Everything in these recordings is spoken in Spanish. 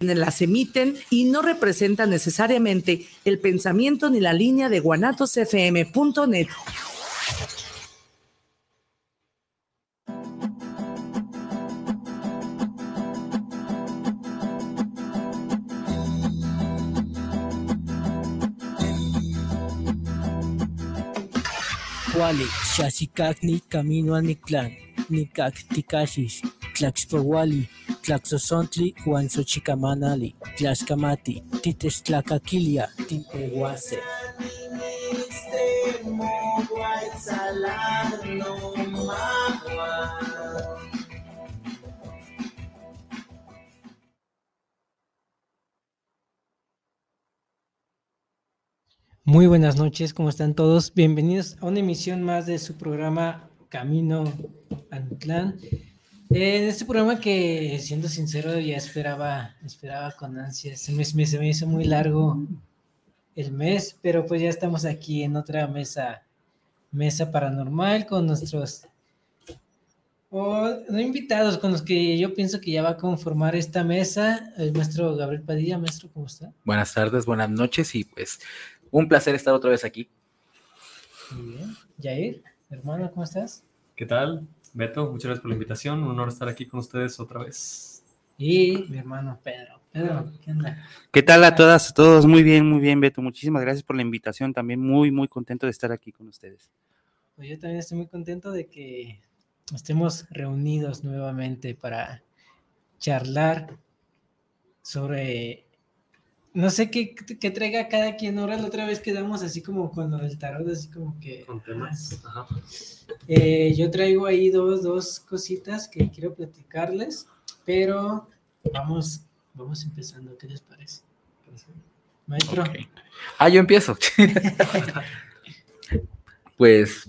las emiten y no representan necesariamente el pensamiento ni la línea de guanatosfm.net. Wale, Shasikakni, Camino a Nictlán, Nikak Tikashis, Juan Xochicamanali, Tlaxcamati, Titestlacaquilia, Timpehuase. Muy buenas noches, ¿cómo están todos? Bienvenidos a una emisión más de su programa Camino Antlán. En este programa que, siendo sincero, ya esperaba, esperaba con ansias. Se me, se me hizo muy largo el mes, pero pues ya estamos aquí en otra mesa, mesa paranormal con nuestros no invitados, con los que yo pienso que ya va a conformar esta mesa. El maestro Gabriel Padilla, maestro, ¿cómo está? Buenas tardes, buenas noches y pues un placer estar otra vez aquí. Muy bien. Jair, hermano, ¿cómo estás? ¿Qué tal? Beto, muchas gracias por la invitación. Un honor estar aquí con ustedes otra vez. Y mi hermano Pedro. Pedro, ¿qué onda? ¿Qué tal a todas, a todos? Muy bien, muy bien, Beto. Muchísimas gracias por la invitación. También muy, muy contento de estar aquí con ustedes. Pues yo también estoy muy contento de que estemos reunidos nuevamente para charlar sobre no sé qué, qué, traiga cada quien. Ahora la otra vez quedamos así como con lo del tarot, así como que. Con temas. Ajá. Eh, yo traigo ahí dos, dos cositas que quiero platicarles, pero vamos, vamos empezando. ¿Qué les parece? Maestro. Ah, yo empiezo. pues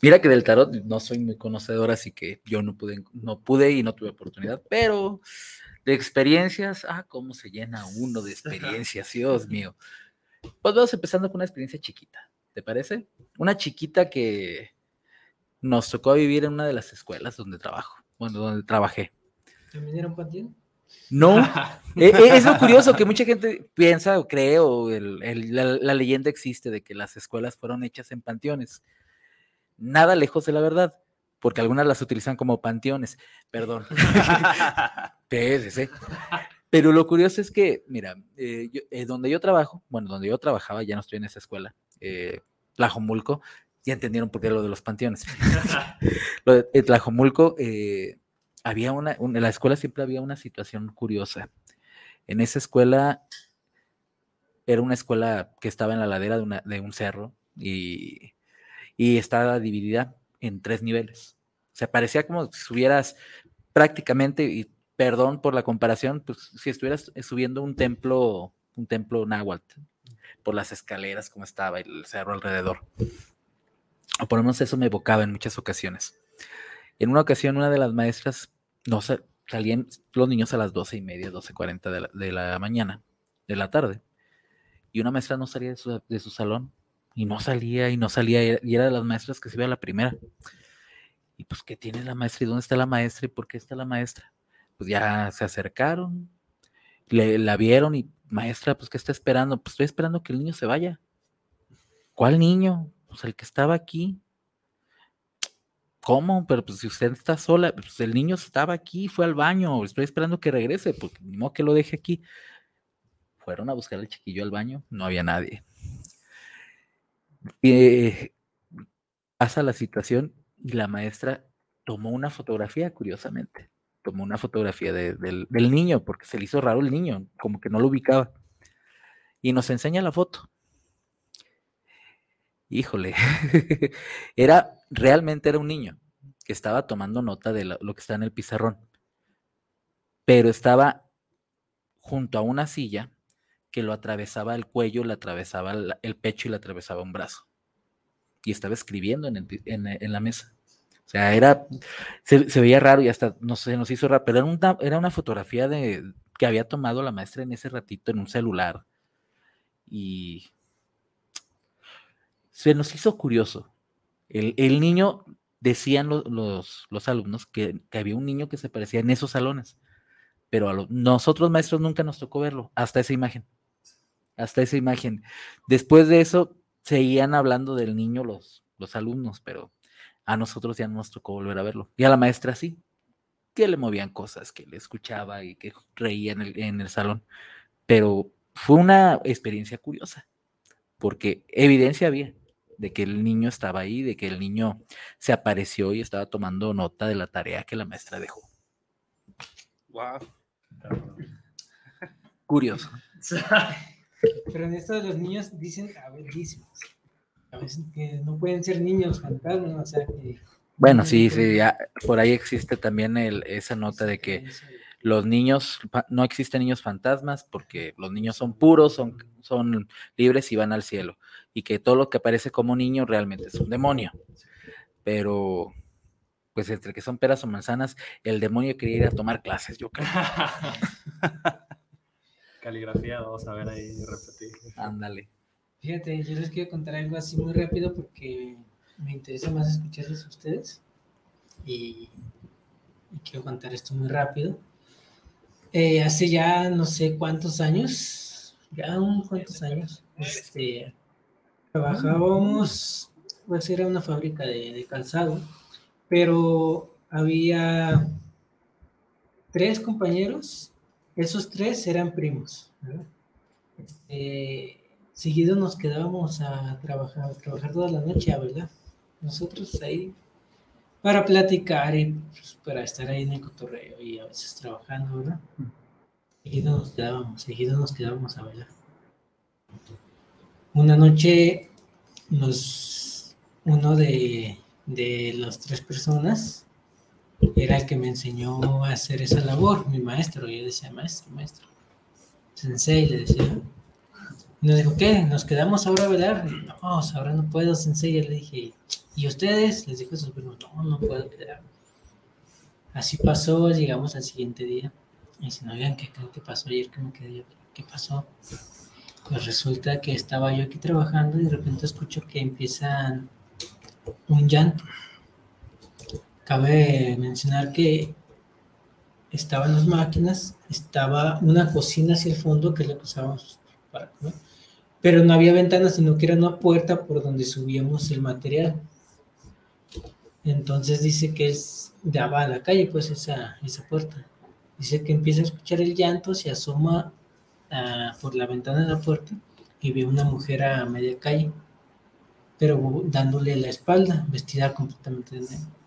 mira que del tarot no soy muy conocedor, así que yo no pude, no pude y no tuve oportunidad, pero de experiencias, ah, cómo se llena uno de experiencias, Dios mío. Pues vamos empezando con una experiencia chiquita, ¿te parece? Una chiquita que nos tocó vivir en una de las escuelas donde trabajo, bueno, donde trabajé. ¿También era un panteón? No, e, e, es lo curioso que mucha gente piensa o cree o la, leyenda existe de que las escuelas fueron hechas en panteones. Nada lejos de la verdad, porque algunas las utilizan como panteones, perdón. Pero lo curioso es que, mira, eh, eh, donde yo trabajo, bueno, donde yo trabajaba, ya no estoy en esa escuela, eh, Tlajomulco, ya entendieron por qué lo de los panteones. lo de Tlajomulco, eh, había una, en la escuela siempre había una situación curiosa. En esa escuela era una escuela que estaba en la ladera de, de un cerro y, y, estaba dividida en tres niveles. O sea, parecía como si subieras prácticamente, y perdón por la comparación, pues si estuvieras subiendo un templo, un templo náhuatl, por las escaleras como estaba el cerro alrededor. O por lo menos eso me evocaba en muchas ocasiones. En una ocasión, una de las maestras, no salían los niños a las doce y media, doce cuarenta de la, mañana, de la tarde. Y una maestra no salía de su, de su, salón. Y no salía, y no salía. Y era de las maestras que se iba a la primera. Y pues, ¿qué tiene la maestra? ¿Y dónde está la maestra? ¿Y por qué está la maestra? pues ya se acercaron, le, la vieron y maestra, pues ¿qué está esperando? Pues estoy esperando que el niño se vaya. ¿Cuál niño? Pues el que estaba aquí. ¿Cómo? Pero pues si usted está sola, pues el niño estaba aquí, fue al baño, estoy esperando que regrese, porque no que lo deje aquí. Fueron a buscar al chiquillo al baño, no había nadie. Eh, pasa la situación y la maestra tomó una fotografía, curiosamente tomó una fotografía del, niño, porque se le hizo raro el niño, como que no lo ubicaba. Y nos enseña la foto. Híjole, era, realmente era un niño que estaba tomando nota de lo, que está en el pizarrón, pero estaba junto a una silla que lo atravesaba el cuello, le atravesaba el, pecho y le atravesaba un brazo. Y estaba escribiendo en la mesa. O sea, era, se, veía raro y hasta no sé, nos hizo raro, pero era una, era una fotografía de, que había tomado la maestra en ese ratito en un celular. Y se nos hizo curioso. El, niño, decían los, los, alumnos que, había un niño que se parecía en esos salones, pero a los, nosotros maestros nunca nos tocó verlo, hasta esa imagen, hasta esa imagen. Después de eso, seguían hablando del niño los, los alumnos, pero a nosotros ya no nos tocó volver a verlo. Y a la maestra sí, que le movían cosas, que le escuchaba y que reía en el, en el salón. Pero fue una experiencia curiosa, porque evidencia había de que el niño estaba ahí, de que el niño se apareció y estaba tomando nota de la tarea que la maestra dejó. Wow. Curioso. Pero en esto de los niños dicen, a a veces que no pueden ser niños fantasmas, o sea que... Bueno, sí, sí, ya, por ahí existe también el, esa nota de que los niños, no existen niños fantasmas porque los niños son puros, son, son libres y van al cielo. Y que todo lo que aparece como niño realmente es un demonio. Pero, pues entre que son peras o manzanas, el demonio quería ir a tomar clases, yo creo. Caligrafía, vamos a ver ahí repetir. Ándale. Fíjate, yo les quiero contar algo así muy rápido porque me interesa más escucharles a ustedes y, y quiero contar esto muy rápido. Eh, hace ya no sé cuántos años, ya un cuantos años, este, trabajábamos, pues era una fábrica de, de calzado, pero había tres compañeros, esos tres eran primos. Eh, seguido nos quedábamos a trabajar, trabajar toda la noche, ¿verdad? Nosotros ahí para platicar y pues, para estar ahí en el cotorreo y a veces trabajando, ¿verdad? Seguido nos quedábamos, seguido nos quedábamos a bailar. Una noche nos, uno de, de las tres personas era el que me enseñó a hacer esa labor, mi maestro. Yo decía, maestro, maestro. Sensei, le decía. Y nos dijo, ¿qué? ¿Nos quedamos ahora a velar? Y, no, ahora no puedo, Sensei. Yo le dije, ¿y ustedes? Les dijo sus primos, no, no puedo quedar. Así pasó, llegamos al siguiente día. Y dicen, oigan, ¿qué creen que pasó ayer que me quedé yo? ¿Qué pasó? Pues resulta que estaba yo aquí trabajando y de repente escucho que empiezan un llanto. Cabe mencionar que estaban las máquinas, estaba una cocina hacia el fondo que es que usábamos para comer, pero no había ventanas, sino que era una puerta por donde subíamos el material. Entonces dice que es daba a la calle, pues esa, esa puerta. Dice que empieza a escuchar el llanto, se asoma ah, por la ventana de la puerta y ve una mujer a media calle, pero dándole la espalda, vestida completamente de negro.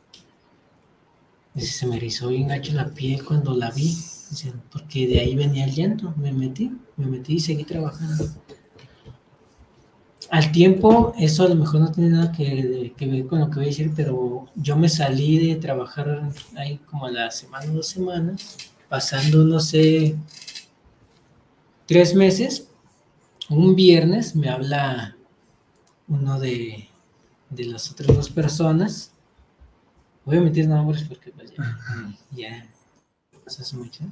Se me erizó bien gacho la piel cuando la vi, porque de ahí venía el llanto. Me metí, me metí y seguí trabajando. Al tiempo, eso a lo mejor no tiene nada que, ver con lo que voy a decir, pero yo me salí de trabajar ahí como a la semana, dos semanas, pasando, no sé, tres meses. Un viernes me habla uno de, de las otras dos personas voy a meter nombres porque pues, ya, ya pasó hace mucho.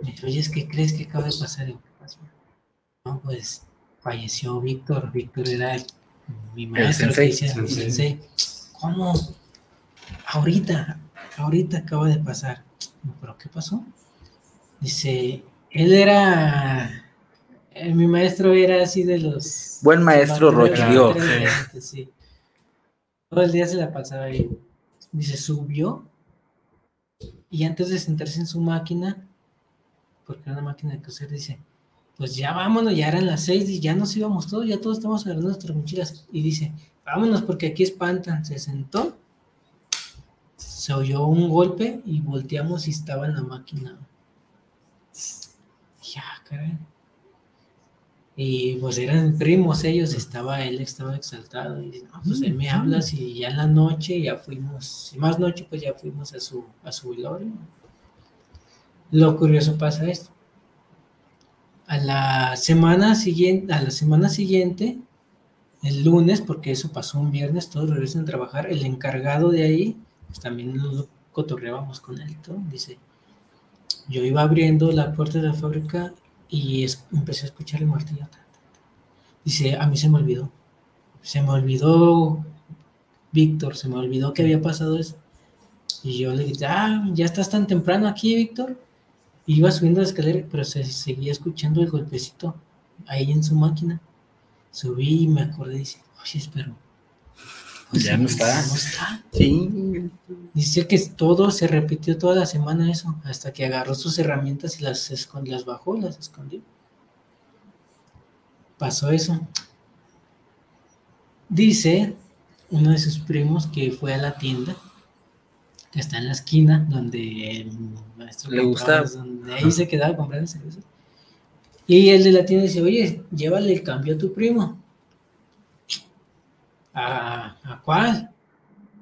Me dijo, oye, ¿qué crees que acaba de pasar? ¿qué pasó? No, pues falleció Víctor. Víctor era el- mi maestro. que sensei. decía, Sensei. sensei. ¿Cómo? Ahorita, ahorita acaba de pasar. ¿Pero qué pasó? Dice, él era, eh, mi maestro era así de los... Buen maestro, Rocky. Sí. Todo el día se la pasaba ahí. Dice, subió y antes de sentarse en su máquina, porque era una máquina de coser, dice, pues ya vámonos, ya eran las seis ya nos íbamos todos, ya todos estamos agarrando nuestras mochilas. Y dice, vámonos porque aquí espantan. Se sentó, se oyó un golpe y volteamos y estaba en la máquina. Ya, caray. Y pues eran primos ellos, estaba él, estaba exaltado. Y no, pues él me hablas y ya en la noche ya fuimos, y más noche pues ya fuimos a su, a su velorio. Lo curioso pasa esto. A la semana siguiente, a la semana siguiente, el lunes, porque eso pasó un viernes, todos regresan a trabajar, el encargado de ahí, pues también lo cotorreábamos con él, todo, dice, yo iba abriendo la puerta de la fábrica y es- empecé a escuchar el martillo. Dice, a mí se me olvidó. Se me olvidó, Víctor, se me olvidó que había pasado eso. Y yo le dije, ah, ya estás tan temprano aquí, Víctor. Iba subiendo la escalera, pero se seguía escuchando el golpecito ahí en su máquina. Subí y me acordé y dice, oye, pero... Ya no está. No está. Sí. Dice que todo se repitió toda la semana eso, hasta que agarró sus herramientas y las, escon- las bajó, las escondió. Pasó eso. Dice uno de sus primos que fue a la tienda, que está en la esquina, donde el maestro Le compraba, gusta. donde ahí se quedaba comprando cerveza. Y el de la tienda dice, oye, llévale el cambio a tu primo. ¿A, ¿a cuál?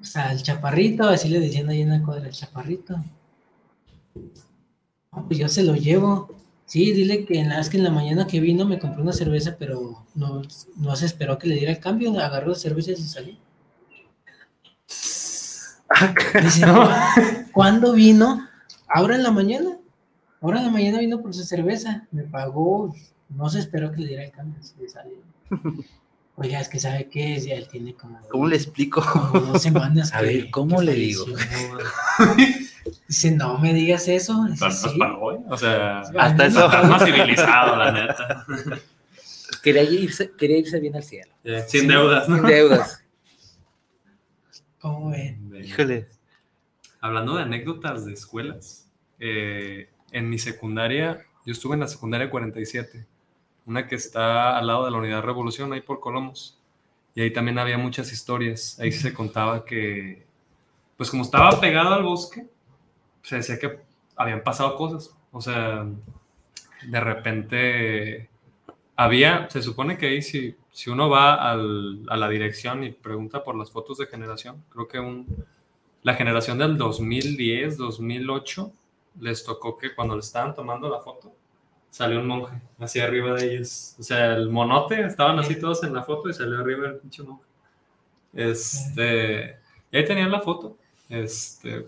O sea, el chaparrito, así le decían ahí en la cuadra, el chaparrito. No, pues yo se lo llevo. Sí, dile que en la, es que en la mañana que vino me compró una cerveza, pero no, no se esperó que le diera el cambio, agarró las cervezas y salió. Dice, "¿Cu- ¿cuándo vino? Ahora en la mañana. Ahora en la mañana vino por su cerveza. Me pagó, no se esperó que le diera el cambio, se salió. Oiga, es que sabe qué es, ya él tiene como, ¿Cómo le explico? como dos semanas. A que- ver, ¿cómo que le digo? Dice, no me digas eso. Dice, Pero no es "Sí". para hoy. O sea, Hasta eso. estás más civilizado, la neta. Quería irse, quería irse bien al cielo. Ya, Sin deudas. Sin deudas. ¿Cómo ven? Híjole. Hablando de anécdotas de escuelas, eh, en mi secundaria, yo estuve en la secundaria 47, una que está al lado de la Unidad Revolución, ahí por Colomos. Y ahí también había muchas historias. Ahí se contaba que, pues como estaba pegado al bosque, se decía que habían pasado cosas. O sea, de repente había, se supone que ahí si, si uno va al- a la dirección y pregunta por las fotos de generación, creo que un, la generación del 2010, 2008, les tocó que cuando le estaban tomando la foto, salió un monje hacia arriba de ellos. O sea, el monote, estaban así todos en la foto y salió arriba el pinche monje. Este, y ahí tenían la foto. Este,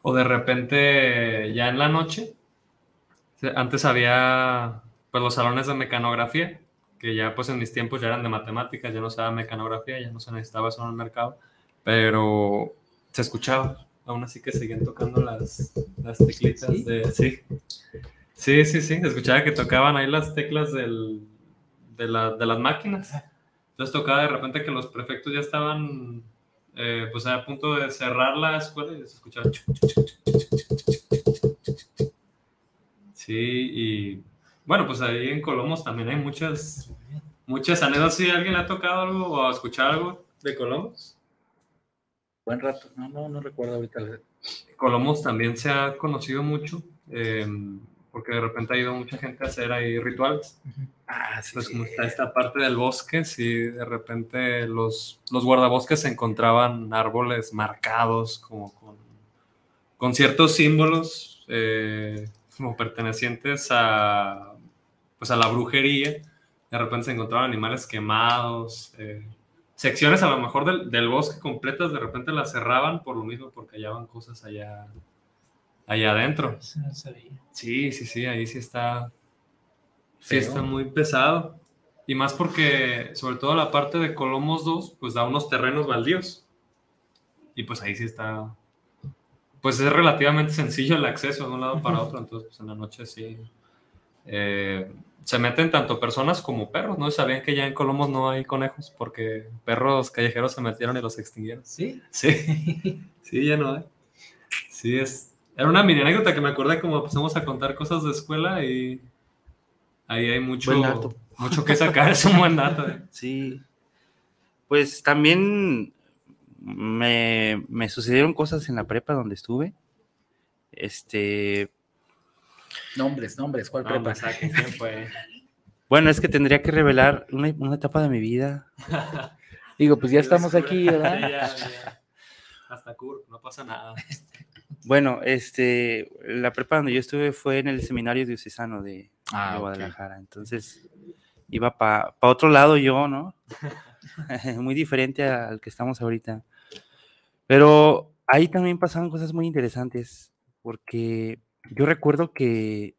o de repente, ya en la noche, antes había pues los salones de mecanografía, que ya pues en mis tiempos ya eran de matemáticas, ya no se daba mecanografía, ya no se necesitaba eso en el mercado, pero se escuchaba, aún así que seguían tocando las, las teclitas ¿Sí? de... Sí. Sí, sí, sí. Escuchaba que tocaban ahí las teclas de, las máquinas. Entonces tocaba de repente que los prefectos ya estaban pues a punto de cerrar la escuela y se escuchaba. Sí, y bueno, pues ahí en Colomos también hay muchas, muchas anécdotas. si alguien ha tocado algo o ha escuchado algo de Colomos? Buen rato, no, no, no recuerdo ahorita. Colomos también se ha conocido mucho porque de repente ha ido mucha gente a hacer ahí rituales. Ah, sí. Pues sí. como está esta parte del bosque, sí, de repente los, los guardabosques encontraban árboles marcados como con, con ciertos símbolos eh, como pertenecientes a, pues a la brujería. De repente se encontraban animales quemados, eh, secciones a lo mejor del, del bosque completas, de repente las cerraban por lo mismo, porque hallaban cosas allá, allá adentro. Sí, sí, sí, ahí sí está. Sí, está muy pesado. Y más porque, sobre todo la parte de Colomos 2, pues da unos terrenos baldíos. Y pues ahí sí está. Pues es relativamente sencillo el acceso de un lado para otro. Entonces, pues en la noche sí. eh, se meten tanto personas como perros, ¿no? Sabían que ya en Colomos no hay conejos porque perros callejeros se metieron y los extinguieron. ¿Sí? Sí, sí, ya no hay. Sí, es. Era una mini anécdota que me acordé como empezamos a contar cosas de escuela y ahí hay mucho, Buen dato. mucho que sacar. Es un buen dato. eh. Sí. Pues también me, me sucedieron cosas en la prepa donde estuve. Este, Nombres, nombres. ¿Cuál prepa? bueno, es que tendría que revelar una, una etapa de mi vida. Digo, pues ya estamos aquí, ¿verdad? Sí, ya, ya. Hasta Kurt, no pasa nada. Bueno, este, la prepa donde yo estuve fue en el seminario diocesano de, Ah, de. Guadalajara. Entonces, iba para otro lado yo, ¿no? muy diferente al que estamos ahorita. Pero ahí también pasaban cosas muy interesantes, porque yo recuerdo que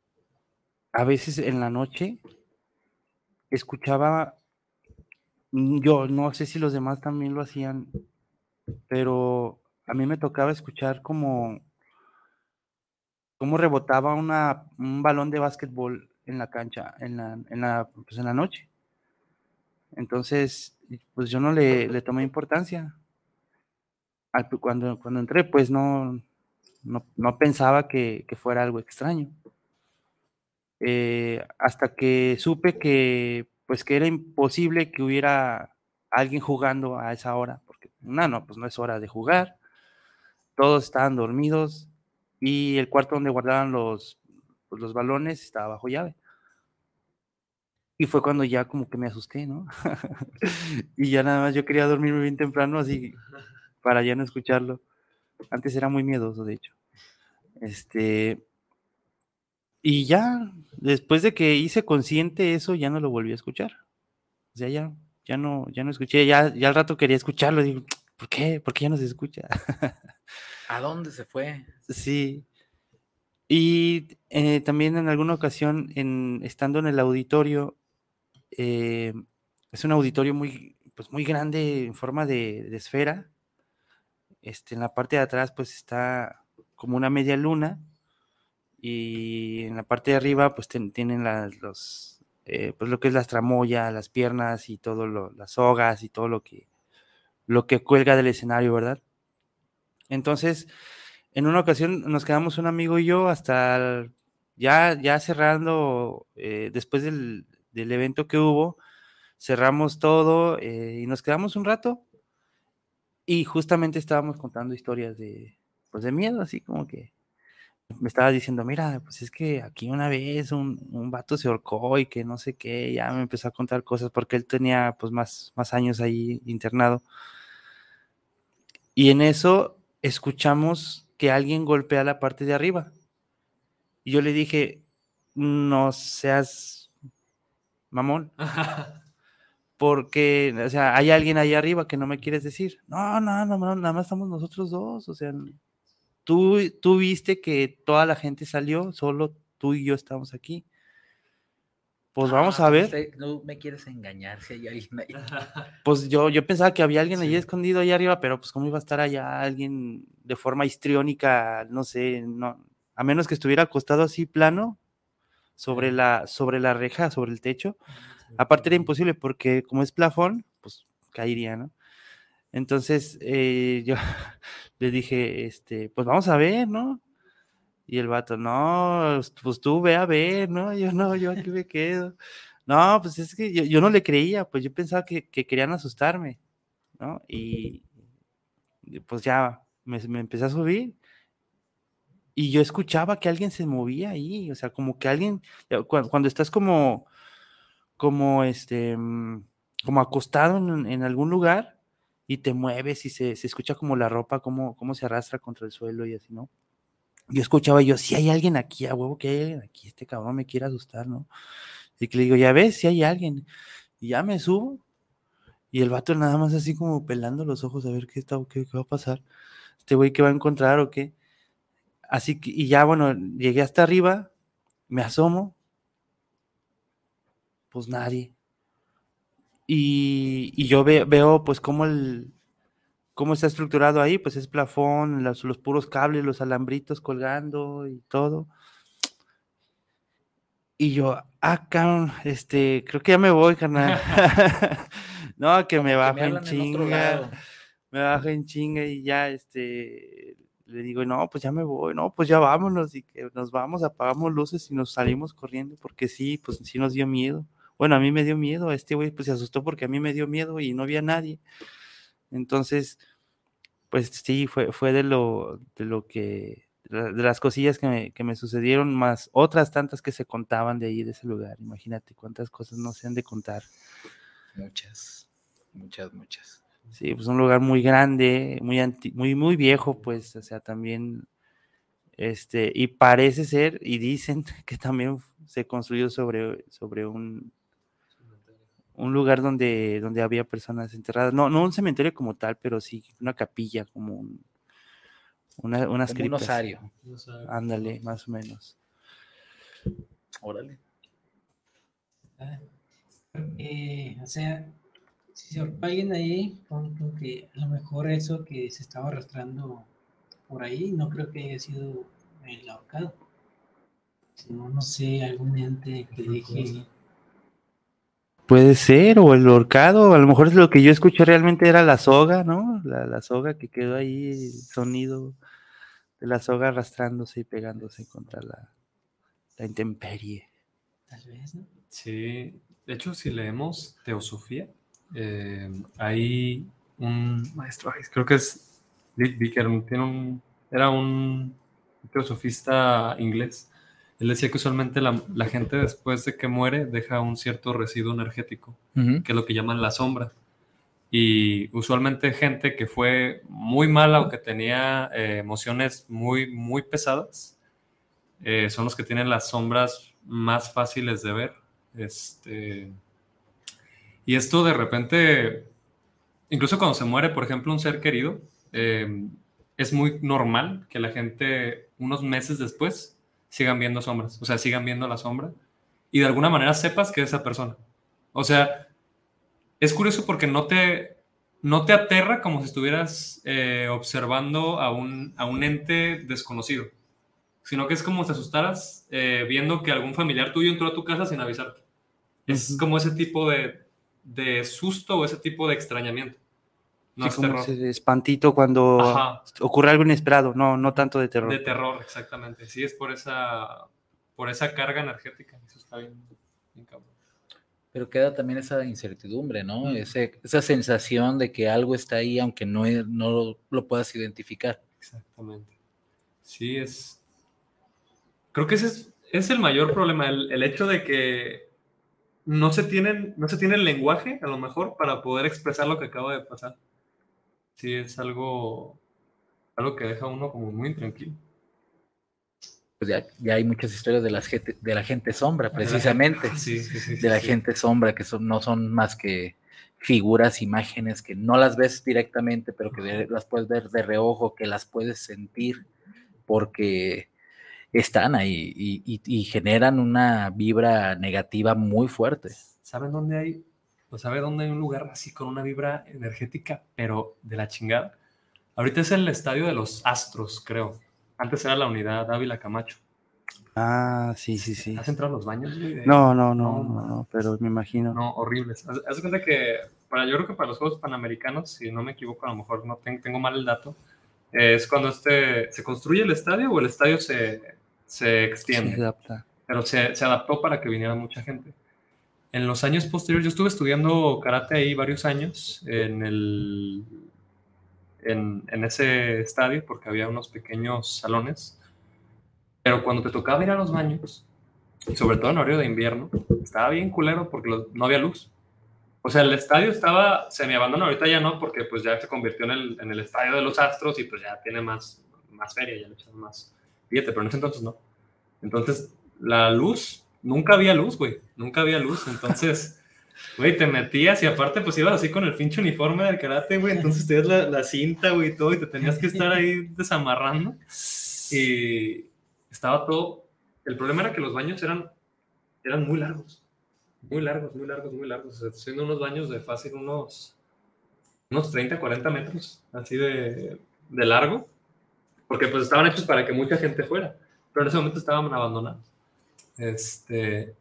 a veces en la noche escuchaba, mm, yo no sé si los demás también lo hacían, pero a mí me tocaba escuchar como cómo rebotaba una, un balón de básquetbol en la cancha, en la, en la, pues en la noche. Entonces, pues yo no le, tomé importancia. Cuando, cuando entré, pues no, no, no pensaba que, fuera algo extraño. Eh, hasta que supe que, pues que era imposible que hubiera alguien jugando a esa hora, porque no, pues no es hora de jugar. Todos estaban dormidos y el cuarto donde guardaban los, pues, los balones estaba bajo llave. Y fue cuando ya como que me asusté, ¿no? y ya nada más yo quería dormirme bien temprano, así para ya no escucharlo. Antes era muy miedoso, de hecho. Este. Y ya, después de que hice consciente eso, ya no lo volví a escuchar. O sea, ya, ya no, ya no escuché, ya, ya al rato quería escucharlo. Digo, ¿por qué? ¿Por qué ya no se escucha? ¿A dónde se fue? Sí. Y eh, también en alguna ocasión, en, estando en el auditorio, eh, es un auditorio muy, pues muy grande en forma de, de, esfera. Este, en la parte de atrás pues está como una media luna y en la parte de arriba pues ten, tienen las, los, eh, pues lo que es las tramoya, las piernas y todo lo, las sogas y todo lo que, lo que cuelga del escenario, ¿verdad? Entonces, en una ocasión nos quedamos un amigo y yo hasta ya, ya cerrando, eh, después del, del evento que hubo, cerramos todo eh, y nos quedamos un rato y justamente estábamos contando historias de, pues de miedo, así como que me estaba diciendo, mira, pues es que aquí una vez un, un vato se ahorcó y que no sé qué, ya me empezó a contar cosas porque él tenía pues más, más años ahí internado. Y en eso escuchamos que alguien golpea la parte de arriba. Y yo le dije, no seas mamón. Porque, o sea, hay alguien ahí arriba que no me quieres decir. No, no, no, no nada más estamos nosotros dos. O sea, tú, tú viste que toda la gente salió, solo tú y yo estamos aquí. Pues vamos Ah, a ver. usted No me quieres engañar si hay alguien ahí. Pues yo, yo pensaba que había alguien allí Sí. escondido ahí arriba, pero pues cómo iba a estar allá alguien de forma histriónica, no sé, no, a menos que estuviera acostado así plano sobre la, sobre la reja, sobre el techo. Aparte era imposible porque como es plafón, pues caería, ¿no? Entonces eh, yo le dije, este, pues vamos a ver, ¿no? Y el vato, no, pues tú ve a ver, ¿no? Yo no, yo aquí me quedo. No, pues es que yo, no le creía, pues yo pensaba que, que querían asustarme, ¿no? Y, pues ya me, me empecé a subir y yo escuchaba que alguien se movía ahí, o sea, como que alguien, cuando, cuando estás como, como este, mm, como acostado en, en algún lugar y te mueves y se, se escucha como la ropa, como, como se arrastra contra el suelo y así, ¿no? Yo escuchaba yo, si hay alguien aquí, a huevo que hay alguien aquí, este cabrón me quiere asustar, ¿no? Y que le digo, ya ves, si hay alguien. Y ya me subo. Y el vato nada más así como pelando los ojos a ver qué, está, qué, qué va a pasar. Este güey, ¿qué va a encontrar o qué? Así que, y ya, bueno, llegué hasta arriba, me asomo. Pues nadie. Y, y yo ve, veo, pues, cómo el, cómo está estructurado ahí, pues es plafón, los, los puros cables, los alambritos colgando y todo. Y yo, ah, cabrón, este, creo que ya me voy, carnal. no, que me Que bajo en hablan en otro chinga, me bajo en chinga y ya, este, le digo, no, pues ya me voy, no, pues ya vámonos y que nos vamos, apagamos luces y nos salimos corriendo, porque sí, pues sí nos dio miedo. Bueno, a mí me dio miedo, a este güey pues se asustó porque a mí me dio miedo y no había nadie. Entonces, pues sí, fue, fue de lo, de lo que, de las cosillas que me, que me sucedieron, más otras tantas que se contaban de ahí, de ese lugar. Imagínate cuántas cosas no se han de contar. Muchas, muchas, muchas. Sí, pues un lugar muy grande, muy anti- muy, muy viejo, pues, o sea, también, este, y parece ser, y dicen que también se construyó sobre, sobre un, un lugar donde, donde había personas enterradas. No, no un cementerio como tal, pero sí una capilla, como un, una, unas Como un osario. Ándale, más o menos. Órale. Ah, eh, o sea, si se alguien ahí, pon tú que a lo mejor eso que se estaba arrastrando por ahí, no creo que haya sido el ahorcado. No, no sé, algún ente que deje. Puede ser, o el horcado, a lo mejor es lo que yo escuché realmente era la soga, ¿no? La, la soga que quedó ahí, el sonido de la soga arrastrándose y pegándose contra la, la intemperie. Tal vez, ¿no? Sí, de hecho, si leemos Teosofía, eh, hay un maestro, creo que es Dick Vicker, tiene un, era un teosofista inglés. Él decía que usualmente la, la gente después de que muere deja un cierto residuo energético, que es lo que llaman la sombra. Y usualmente gente que fue muy mala o que tenía eh, emociones muy, muy pesadas, eh, son los que tienen las sombras más fáciles de ver. Este, y esto de repente, incluso cuando se muere, por ejemplo, un ser querido, eh, es muy normal que la gente unos meses después sigan viendo sombras, o sea, sigan viendo la sombra y de alguna manera sepas que es esa persona. O sea, es curioso porque no te, no te aterra como si estuvieras eh, observando a un, a un ente desconocido, sino que es como si te asustaras eh, viendo que algún familiar tuyo entró a tu casa sin avisarte. Es como ese tipo de, de susto o ese tipo de extrañamiento. No Sí, es como terror. ese espantito cuando Ajá. ocurre algo inesperado, no, no tanto de terror. De terror, exactamente. Sí, es por esa, por esa carga energética. Eso está bien, bien cabrón. Pero queda también esa incertidumbre, ¿no? Mm. Ese- esa sensación de que algo está ahí, aunque no, es- no lo, lo puedas identificar. Exactamente. Sí, es. Creo que ese es, es el mayor problema, el, el hecho de que no se, tienen, no se tiene el lenguaje, a lo mejor, para poder expresar lo que acaba de pasar. Sí, es algo, algo que deja a uno como muy intranquilo. Pues ya, ya hay muchas historias de, las gente, de la gente sombra, precisamente. Sí, sí, sí. de la gente sombra, que son, no son más que figuras, imágenes que no las ves directamente, pero que de- las puedes ver de reojo, que las puedes sentir porque están ahí y, y- y generan una vibra negativa muy fuerte. ¿Saben dónde hay? ¿O sabe dónde hay un lugar así con una vibra energética, pero de la chingada? Ahorita es el estadio de los Astros, creo. Antes era la unidad Ávila Camacho. Ah, sí, sí, sí. ¿Has entrado a los baños? de- No, no, no, No, no, pero me imagino. No, horribles. Haz, haz cuenta que para, yo creo que para los Juegos Panamericanos, si no me equivoco, a lo mejor no ten- tengo mal el dato, eh, es cuando este, se construye el estadio o el estadio se, se Se extiende. adapta. pero se, se adaptó para que viniera mucha gente. En los años posteriores, yo estuve estudiando karate ahí varios años en, el, en, ese estadio, porque había unos pequeños salones, pero cuando te tocaba ir a los baños, sobre todo en horario de invierno, estaba bien culero porque no había luz. O sea, el estadio estaba semi-abandonado, ahorita ya no, porque pues ya se convirtió en el, estadio de los Astros y pues ya tiene más, más feria, ya le echan más billete, pero en ese entonces no. Entonces, la luz, nunca había luz, güey, nunca había luz, entonces, güey, te metías y aparte pues ibas así con el pinche uniforme del karate, güey, entonces tenías la, la cinta, güey, y todo, y te tenías que estar ahí desamarrando y estaba todo, el problema era que los baños eran, eran muy largos, muy largos, muy largos, muy largos, o sea, estoy viendo unos baños de fácil unos, unos 30, 40 metros, así de, de largo, porque pues estaban hechos para que mucha gente fuera, pero en ese momento estaban abandonados. Este,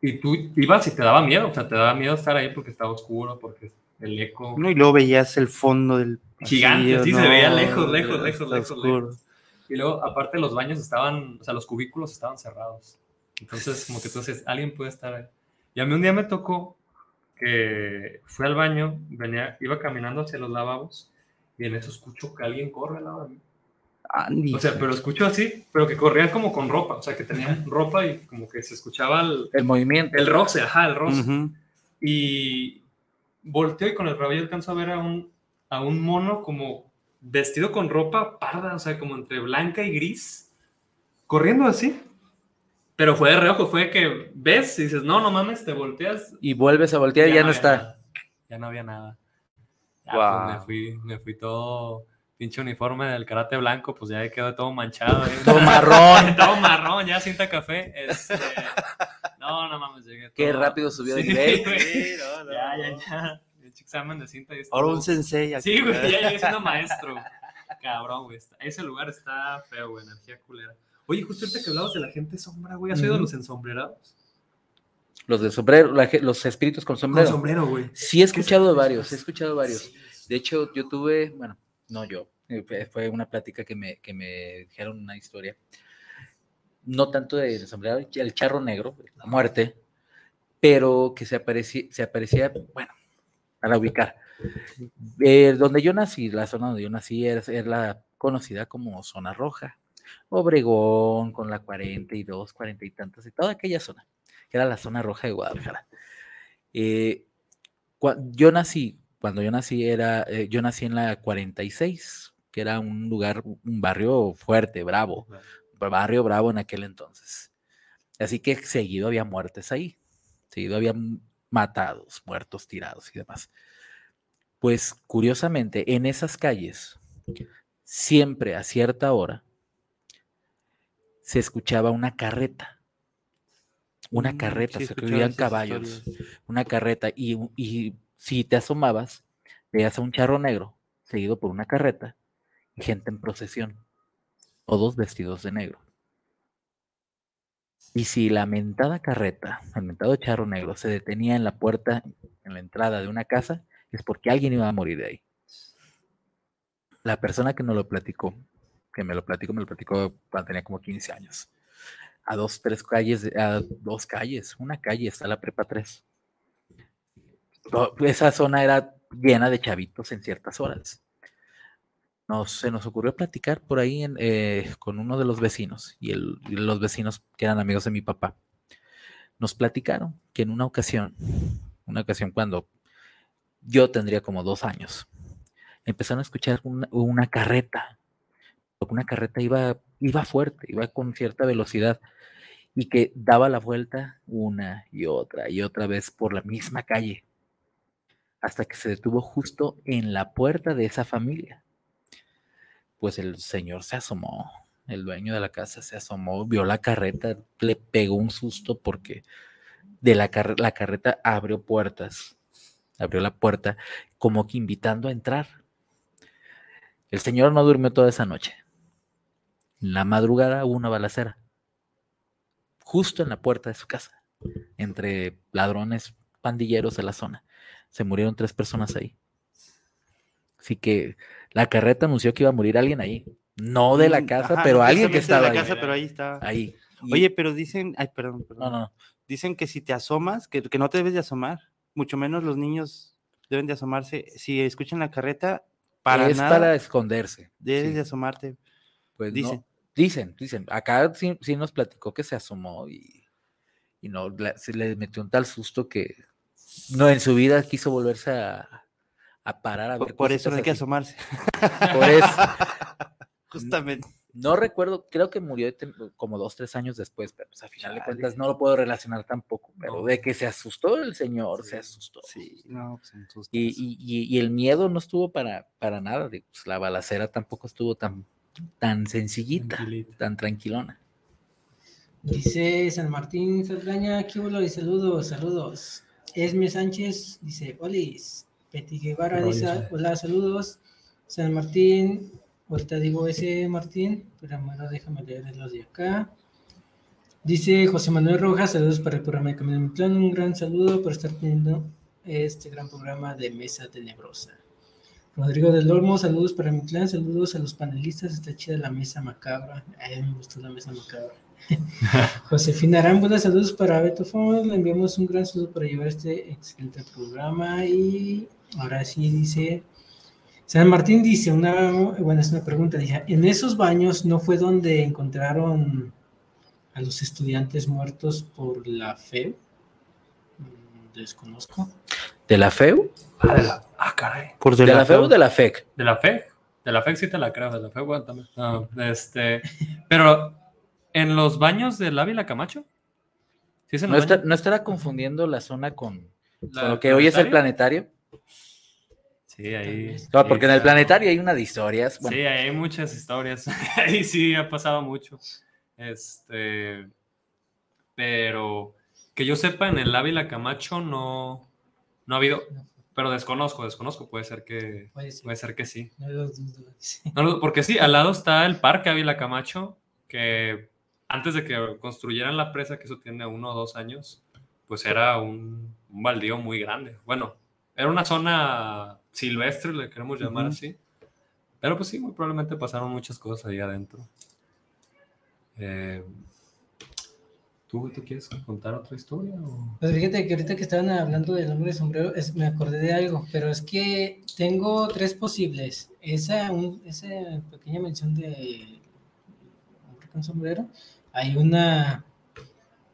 y tú ibas y te daba miedo, o sea, te daba miedo estar ahí porque estaba oscuro, porque el eco... No, y luego veías el fondo del Gigante, sí, se veía lejos, lejos, lejos, lejos, oscuro. Y luego, aparte, los baños estaban, o sea, los cubículos estaban cerrados. Entonces, como que tú dices, alguien puede estar ahí. Y a mí un día me tocó que fui al baño, venía, iba caminando hacia los lavabos y en eso escucho que alguien corre al lado de mí. Andy. O sea, pero escucho así, pero que corrían como con ropa, o sea, que tenían ropa y como que se escuchaba el, El movimiento. el roce, ajá, el roce. Y volteo y con el rabillo alcanzo a ver a un, a un mono como vestido con ropa parda, o sea, como entre blanca y gris, corriendo así. Pero fue de reojo, fue que ves y dices, no, no mames, te volteas. Y vuelves a voltear y ya no está. nada. Ya no había nada. Ya, Guau. pues, me, fui, me fui todo pinche uniforme del karate blanco, pues ya quedó todo manchado. ahí. Todo marrón. todo marrón, ya cinta café. este, no, no mames, llegué Qué todo- rápido subió de Sí, nivel. güey. Sí, no, no, Ya, ya, no. ya. El examen de cinta. Ahora un sensei aquí. Sí, güey, ya llegué siendo maestro. Cabrón, güey. Ese lugar está feo, güey, energía culera. Oye, justo ahorita que hablabas de la gente sombra, güey, ¿has oído de Ujú. los ensombrerados? Los de sombrero, la los espíritus con Con sombrero. sombrero, güey. Sí, he ¿Qué escuchado varios, he escuchado varios. De hecho, yo tuve, bueno, no yo, eh, fue- una plática que me, que me dijeron una historia, no tanto de sombrero, el charro negro, la muerte, pero que se aparecía, se aparecía bueno, para ubicar. Eh, donde yo nací, la zona donde yo nací era, la conocida como zona roja, Obregón con la 42, 40 y tantas, y toda aquella zona, que era la zona roja de Guadalajara. Eh, yo nací, cuando yo nací era, eh, yo nací en la 46, que era un lugar, un barrio fuerte, bravo, barrio bravo en aquel entonces. Así que seguido había muertes ahí, seguido había matados, muertos, tirados y demás. Pues curiosamente, en esas calles, siempre a cierta hora, se escuchaba una carreta. Una Mm, carreta, sí, se escuchaba oían esas caballos historias. una carreta y, y si te asomabas, veías a un charro negro seguido por una carreta y gente en procesión, todos vestidos de negro. Y si la mentada carreta, el mentado charro negro, se detenía en la puerta, en la entrada de una casa, es porque alguien iba a morir de ahí. La persona que nos lo platicó, que me lo platicó, me lo platicó cuando tenía como 15 años. A dos, tres calles, a dos calles, una calle está la prepa 3 to- esa zona era llena de chavitos en ciertas horas. Nos, se nos ocurrió platicar por ahí eh, con uno de los vecinos y los vecinos que eran amigos de mi papá. Nos platicaron que en una ocasión, una ocasión cuando yo tendría como dos años, empezaron a escuchar una, una carreta. Una carreta iba, iba fuerte, iba con cierta velocidad y que daba la vuelta una y otra y otra vez por la misma calle hasta que se detuvo justo en la puerta de esa familia. Pues el señor se asomó, el dueño de la casa se asomó, vio la carreta, le pegó un susto porque de la, carre- la carreta abrió puertas, abrió la puerta como que invitando a entrar. El señor no durmió toda esa noche. La madrugada hubo una balacera, justo en la puerta de su casa, entre ladrones pandilleros de la zona. Se murieron tres personas ahí. Así que la carreta anunció que iba a morir alguien ahí. No de la Mm, casa, ajá, pero alguien que precisamente de estaba la ahí. casa, pero ahí está. ahí. Y- Oye, pero dicen, ay, perdón, perdón. no, no. Dicen que si te asomas, que, que no te debes de asomar, mucho menos los niños deben de asomarse. Si escuchan la carreta, para es nada para esconderse. debes sí. de asomarte. Pues no. dicen. Dicen, dicen. Acá sí, sí nos platicó que se asomó y, y no, la- se le metió un tal susto que no en su vida quiso volverse a, a parar a ver. Por, por eso no hay que asomarse. Por eso. Justamente. No recuerdo, creo que murió como dos, tres años después, pero pues, a final de cuentas no lo puedo relacionar tampoco. Pero No. de que se asustó el señor, se asustó. Sí, no, pues susto. Y, y- y- y el miedo no estuvo para, para nada. pues, la balacera tampoco estuvo tan, tan sencillita, Tranquilita. tan tranquilona. Dice San Martín Saldaña, ¿qué? Y saludos, saludos. Esme Sánchez dice, Olis. Peti Guevara dice, hola, saludos. San Martín, ahorita digo ese Martín, pero bueno, déjame leer los de acá. Dice José Manuel Rojas, saludos para el programa de Camino en mi Plan, un gran saludo por estar teniendo este gran programa de Mesa Tenebrosa. Rodrigo del Olmo, saludos para mi clan, saludos a los panelistas, está chida la mesa macabra. A mí me gustó la mesa macabra. Josefina Arámbula, saludos para Beto Fon, le enviamos un gran saludo para llevar este excelente programa y ahora sí dice, San Martín dice, una, bueno, es una pregunta, dice, ¿en esos baños no fue donde encontraron a los estudiantes muertos por la fe? Mm, Desconozco. ¿De la FEU? Ah, de la, ah, caray. Por ¿De la FEU o de la FEC? De la FEC. De la FEC sí te la creo, de la FEC, bueno, también. No, este, pero, ¿en los baños del Ávila Camacho? ¿Sí es en ¿No, está- estará confundiendo la zona con, ¿La- con lo que hoy es el planetario? Sí, ahí. No, porque en el planetario hay una de historias. Bueno, Sí, hay muchas historias. ahí sí ha pasado mucho. Este. Pero que yo sepa, en el Ávila Camacho no, no ha habido. Pero desconozco, desconozco. Puede ser que, Puede ser. puede ser que sí. No lo dudo. sí. No lo- porque sí, al lado está el Parque Ávila Camacho, que antes de que construyeran la presa, que eso tiene uno o dos años, pues era un, un baldío muy grande. Bueno, era una zona silvestre, le queremos llamar Ujú. así. Pero pues sí, muy probablemente pasaron muchas cosas ahí adentro. Eh, ¿tú, ¿Tú quieres contar otra historia? o? Pues fíjate que ahorita que estaban hablando del hombre de sombrero, es- me acordé de algo, pero es que tengo tres posibles. Esa, un- esa pequeña mención de con sombrero. Hay una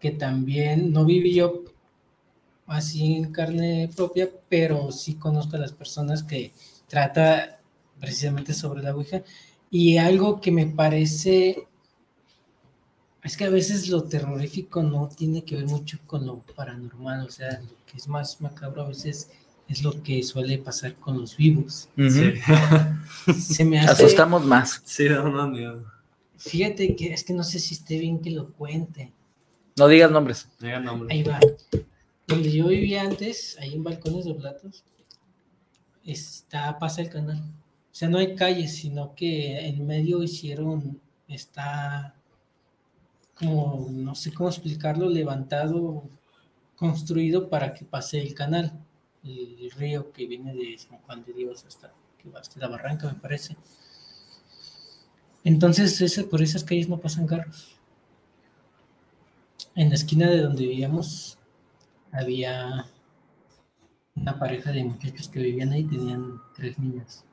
que también no viví yo así en carne propia, pero sí conozco a las personas que trata precisamente sobre la Ouija. Y algo que me parece es que a veces lo terrorífico no tiene que ver mucho con lo paranormal, o sea, lo que es más macabro a veces es lo que suele pasar con los vivos. Sí, Se me hace, Asustamos más. sí, da más miedo. Fíjate que es que no sé si esté bien que lo cuente. No digas nombres. Diga nombre. Ahí va. Donde yo vivía antes, ahí en Balcones de Platos, está, pasa el canal. O sea, no hay calles, sino que en medio hicieron, está como, no sé cómo explicarlo, levantado, construido para que pase el canal, el río que viene de San Juan de Dios hasta, que va hasta la barranca, me parece. Entonces, por esas calles no pasan carros. En la esquina de donde vivíamos había una pareja de muchachos que vivían ahí, tenían tres niñas.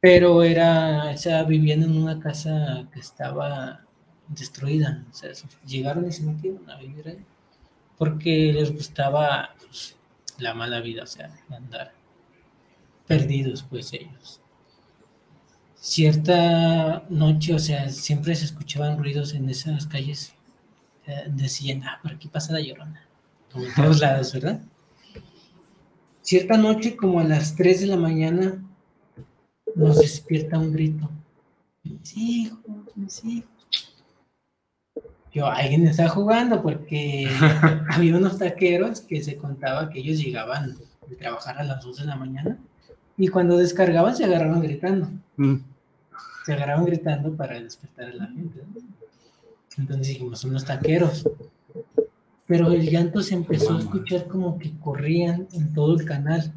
Pero era, o sea, vivían en una casa que estaba destruida. O sea, llegaron y se metieron a vivir ahí. Porque les gustaba pues, la mala vida, o sea, andar perdidos, pues ellos. Cierta noche, o sea, siempre se escuchaban ruidos en esas calles. eh, decían, ah, por aquí pasa la llorona. Como en todos lados, ¿verdad? Cierta noche, como a las 3 de la mañana, nos despierta un grito. Mis hijos, mis hijos. Yo, alguien está jugando porque había unos taqueros que se contaba que ellos llegaban de trabajar a las 2 de la mañana y cuando descargaban se agarraban gritando. Mm. Se agarraban gritando para despertar a la gente. ¿no? Entonces dijimos, son los taqueros. Pero el llanto se empezó a escuchar como que corrían en todo el canal.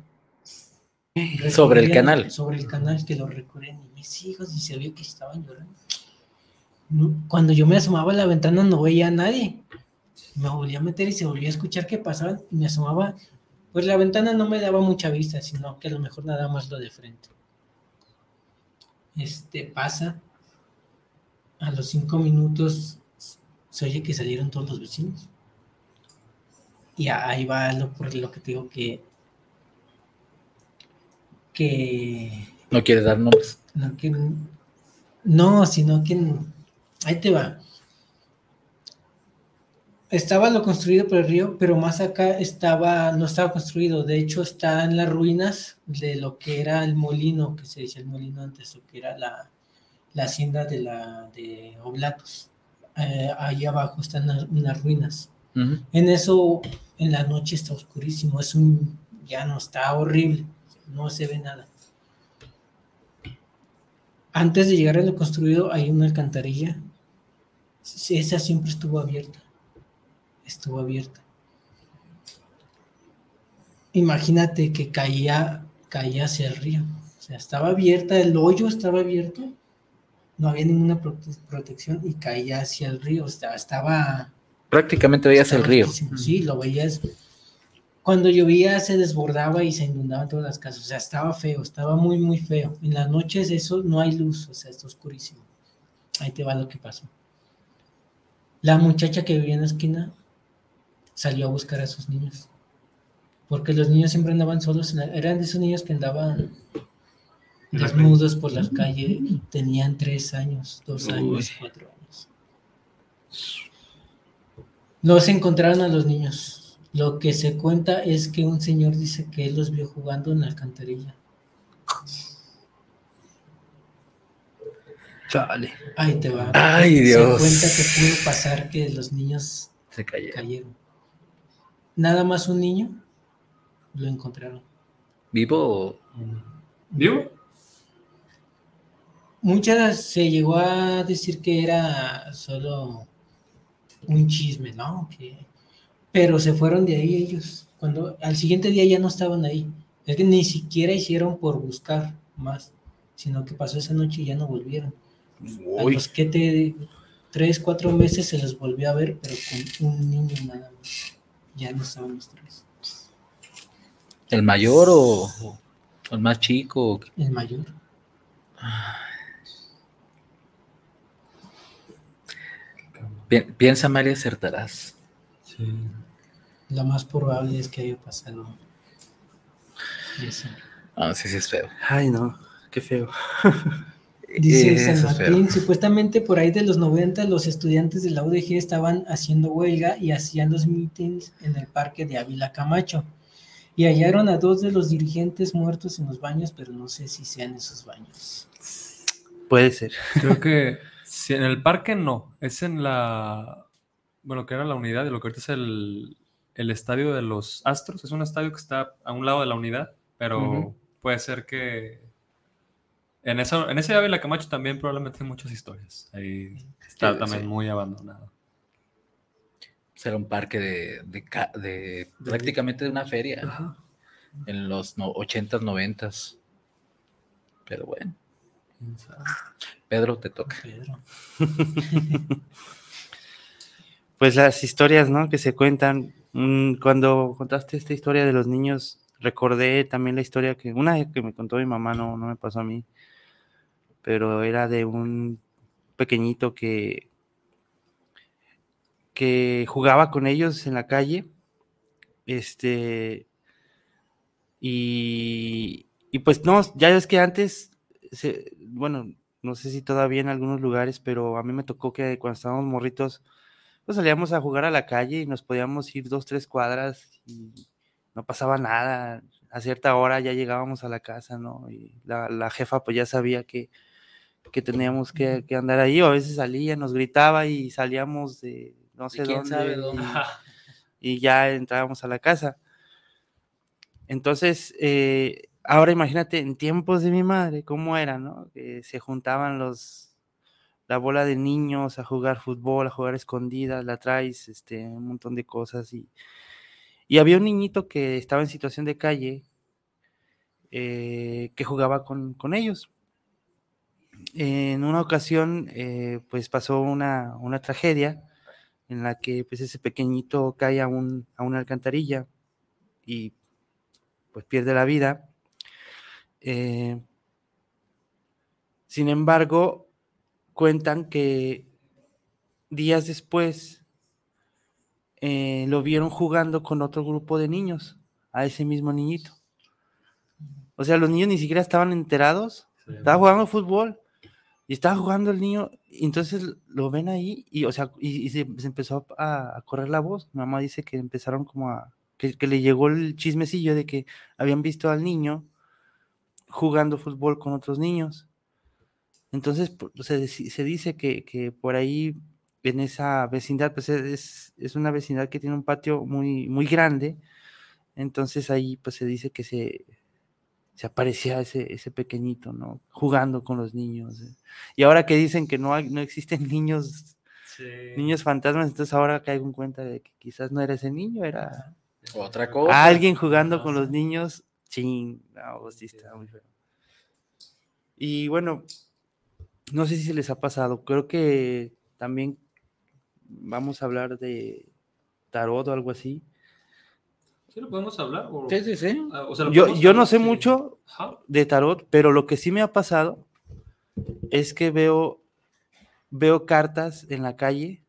Sobre el canal. Sobre el canal que lo recorrían. Y mis hijos, y se vio que estaban llorando. Cuando yo me asomaba a la ventana no veía a nadie. Me volví a meter y se volvía a escuchar que pasaban y me asomaba. Pues la ventana no me daba mucha vista, sino que a lo mejor nada más lo de frente. Este pasa. A los cinco minutos se oye que salieron todos los vecinos. Y ahí va lo, por lo que te digo que. Que. No quieres dar nombres. No, que, no, sino que. Ahí te va. Estaba lo construido por el río, pero más acá estaba, no estaba construido. De hecho, está en las ruinas de lo que era el molino, que se decía el molino antes, lo que era la, la hacienda de, la, de Oblatos. Eh, ahí abajo están las- unas ruinas. En eso, en la noche está oscurísimo, es un, ya no está horrible, no se ve nada. Antes de llegar a lo construido hay una alcantarilla, esa siempre estuvo abierta, estuvo abierta. Imagínate que caía, caía hacia el río, o sea, estaba abierta, el hoyo estaba abierto, no había ninguna prote- protección y caía hacia el río, o sea, estaba Prácticamente veías el río. altísimo, Sí, lo veías. Cuando llovía se desbordaba y se inundaban todas las casas. O sea, estaba feo, estaba muy, muy feo. En las noches eso no hay luz, o sea, está oscurísimo. Ahí te va lo que pasó. La muchacha que vivía en la esquina salió a buscar a sus niños. Porque los niños siempre andaban solos. en la- eran de esos niños que andaban la desnudos por las calles. Tenían tres años, dos años, cuatro años. Los encontraron a los niños. Lo que se cuenta es que un señor dice que él los vio jugando en la alcantarilla. Chale. Ahí te va. Ay, Dios. Se cuenta que pudo pasar que los niños Se cayeron. Nada más un niño lo encontraron. ¿Vivo o- ¿Vivo? muchas se llegó a decir que era solo un chisme, ¿no? Que, pero se fueron de ahí ellos. Cuando al siguiente día ya no estaban ahí. Es que ni siquiera hicieron por buscar más, sino que pasó esa noche y ya no volvieron. A los que te tres, cuatro meses se les volvió a ver, pero con un niño nada más. Ya no estaban los tres. ¿el mayor o, o el más chico? El mayor. Pi- Piensa, María, acertarás. Sí. Lo más probable es que haya pasado. eso. Ah, sí, sí, es feo. Ay, no, qué feo. Dice Eso San. Martín, supuestamente por ahí de los 90 los estudiantes de la UDG estaban haciendo huelga y hacían los meetings en el parque de Ávila Camacho. Y hallaron a dos de los dirigentes muertos en los baños, pero no sé si sean esos baños. Puede ser. Creo que si en el parque no, es en la, bueno, que era la unidad de lo que ahorita es el, el estadio de los Astros. Es un estadio que está a un lado de la unidad, pero puede ser que en, eso, en ese Ávila Camacho también probablemente hay muchas historias. Ahí está Sí, también sí. muy abandonado. Será un parque de, de, ca- de prácticamente de una feria en los no, 80s, 90s. Pero bueno. Pedro, te toca. Pedro. Pues las historias, ¿no? Que se cuentan. Mm, Cuando contaste esta historia de los niños, recordé también la historia que una que me contó mi mamá, no, no me pasó a mí, pero era de un pequeñito que que jugaba con ellos en la calle, este, y, y pues no, ya ves que antes, bueno, no sé si todavía en algunos lugares, pero a mí me tocó que cuando estábamos morritos, pues salíamos a jugar a la calle y nos podíamos ir dos, tres cuadras y no pasaba nada. A cierta hora ya llegábamos a la casa, ¿no? Y la, la jefa pues ya sabía que, que teníamos que, que andar ahí, o a veces salía, nos gritaba y salíamos de no sé quién dónde, sabe y ya entrábamos a la casa. Entonces, eh, ahora imagínate en tiempos de mi madre, cómo era, ¿no? Que se juntaban los, la bola de niños a jugar fútbol, a jugar escondidas, la traes, este, un montón de cosas. Y, y había un niñito que estaba en situación de calle eh, que jugaba con, con ellos. En una ocasión, eh, pues pasó una, una tragedia en la que pues ese pequeñito cae a, un, a una alcantarilla y pues pierde la vida. Eh, sin embargo, cuentan que días después eh, lo vieron jugando con otro grupo de niños, a ese mismo niñito. O sea, los niños ni siquiera estaban enterados, estaba jugando fútbol y estaba jugando el niño, y entonces lo ven ahí y, o sea, y, se, empezó a, correr la voz. Mamá dice que empezaron como a, que, le llegó el chismecillo de que habían visto al niño jugando fútbol con otros niños. Entonces se, se dice que, que por ahí en esa vecindad, pues es, es una vecindad que tiene un patio muy, muy grande. Entonces ahí pues se dice que se, se aparecía ese, ese pequeñito, ¿no? Jugando con los niños. eh. Y ahora que dicen que no, hay, no existen niños, niños fantasmas, entonces ahora caigo en cuenta de que quizás no era ese niño, era Otra cosa. alguien jugando con los niños. Ching, no, sí está muy feo. Y bueno, no sé si se les ha pasado, creo que también vamos a hablar de tarot o algo así. ¿Sí lo podemos hablar? O, Sí, sí, sí. Ah, o sea, Yo, yo no sé sí. mucho de tarot, pero lo que sí me ha pasado es que veo, veo cartas en la calle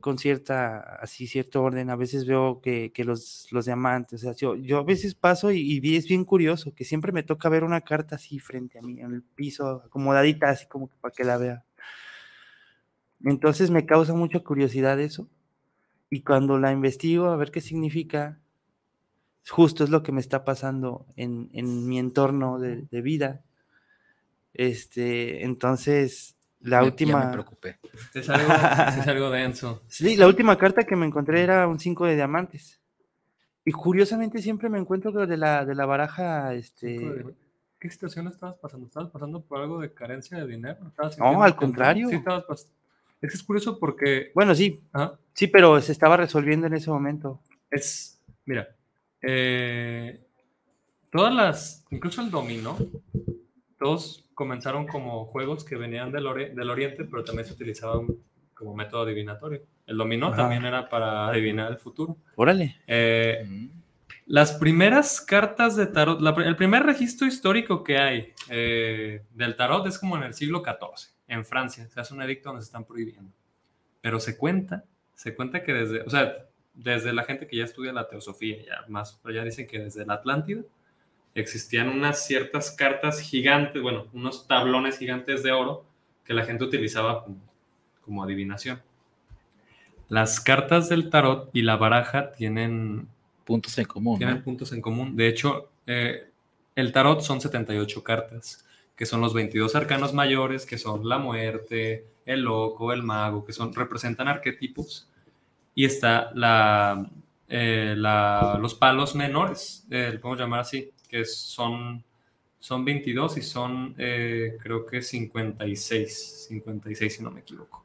con cierta, así cierto orden. A veces veo que, que los, los diamantes, o sea, yo, yo a veces paso y, y es bien curioso, que siempre me toca ver una carta así frente a mí, en el piso, acomodadita, así como que para que la vea. Entonces me causa mucha curiosidad eso. Y cuando la investigo a ver qué significa, justo es lo que me está pasando en, en mi entorno de, de vida. Este, entonces, la Me- última. Ya me preocupé. Es algo, es algo denso. Sí, la última carta que me encontré era un 5 de diamantes. Y curiosamente siempre me encuentro con de la, de la baraja, este, qué situación estabas pasando? ¿Estabas pasando por algo de carencia de dinero? ¿Estabas No, al que- contrario. Sí, estabas pas- Es que es curioso porque Bueno, sí, ajá, sí, pero se estaba resolviendo en ese momento. es, mira, eh, todas las, incluso el dominó, todos comenzaron como juegos que venían del, ori- del oriente, pero también se utilizaban como método adivinatorio. El dominó Ajá. también era para adivinar el futuro. Órale. Eh, Mm. Las primeras cartas de tarot, la el primer registro histórico que hay eh, del tarot es como en el siglo XIV, en Francia. Se hace un edicto donde se están prohibiendo. Pero se cuenta, se cuenta que desde, o sea, desde la gente que ya estudia la teosofía, ya más, pero ya dicen que desde la Atlántida existían unas ciertas cartas gigantes, bueno, unos tablones gigantes de oro que la gente utilizaba como, como adivinación. Las cartas del tarot y la baraja tienen Puntos en común. tienen ¿no? puntos en común. De hecho, eh, el tarot son 78 cartas, que son los 22 arcanos mayores, que son la muerte, el loco, el mago, que son, representan arquetipos. Y está la, eh, la- los palos menores, eh, podemos llamar así, que son, son 22 y son, eh, creo que 56, 56 si no me equivoco.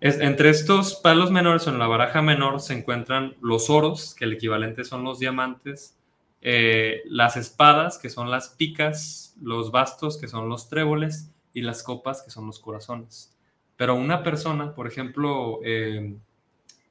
Es- entre estos palos menores o en la baraja menor se encuentran los oros, que el equivalente son los diamantes, eh, las espadas, que son las picas, los bastos, que son los tréboles, y las copas, que son los corazones. Pero una persona, por ejemplo,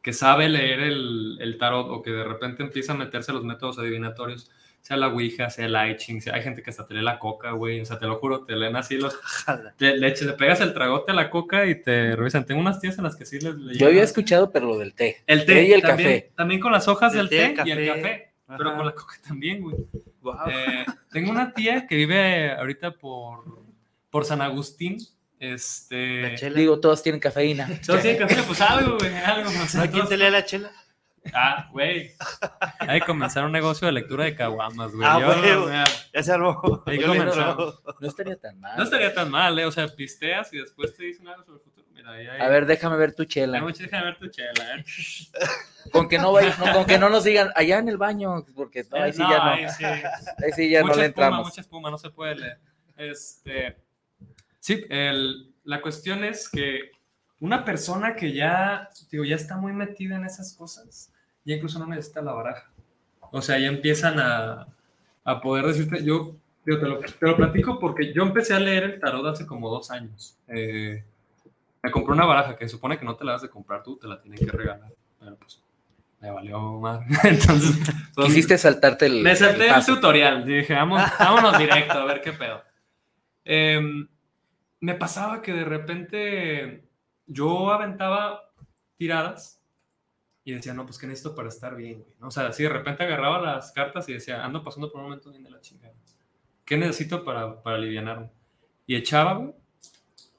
que sabe leer el, el tarot o que de repente empieza a meterse a los métodos adivinatorios, sea la Ouija, sea el I Ching, sea- hay gente que hasta te lee la coca, güey, o sea, te lo juro, te leen así los te, le, le pegas el tragote a la coca y te revisan. Tengo unas tías en las que sí les le Yo había escuchado, pero lo del té. el té y el también, café. También con las hojas El del té, té, el y el café. café. Pero Ajá. con la coca también, güey. Guau. Eh, tengo una tía que vive ahorita por, por San Agustín. Este. La chela. Digo, todos tienen cafeína. Todos tienen café, pues algo, güey, algo. o sea, ¿No hay quien todos- te lea la chela? Ah, güey. Hay que comenzar un negocio de lectura de caguamas, güey. Ah, Yo, güey. Ya se armó. Ahí. No estaría tan mal. no estaría tan mal, ¿eh? O sea, pisteas y después te dicen algo sobre el futuro. Mira, ahí hay. A ver, déjame ver tu Ay, chela. mucha- déjame ver tu chela, ¿eh? Con que no, vaya- no, con que no nos digan allá en el baño, porque no, ahí sí ya no. ahí sí. Ahí sí ya mucha no le espuma, entramos. mucha espuma, no se puede leer. Este, sí, el- la cuestión es que una persona que ya, digo, ya está muy metida en esas cosas, ya incluso no necesita la baraja. O sea, ya empiezan a, a poder decirte, yo digo, te, lo, te lo platico porque yo empecé a leer el tarot hace como dos años. Eh, me compré una baraja que se supone que no te la vas de comprar tú, te la tienen que regalar. Pero pues, me valió más. Entonces, pues, Quisiste saltarte el. me salté el el tutorial. Dije, vamos, vámonos directo, a ver qué pedo. Em, me pasaba que de repente yo aventaba tiradas y decía, no, pues qué necesito para estar bien, güey. O sea, así de repente agarraba las cartas y decía, ando pasando por un momento bien de la chingada. ¿Qué necesito para, para alivianarme? Y echaba, güey,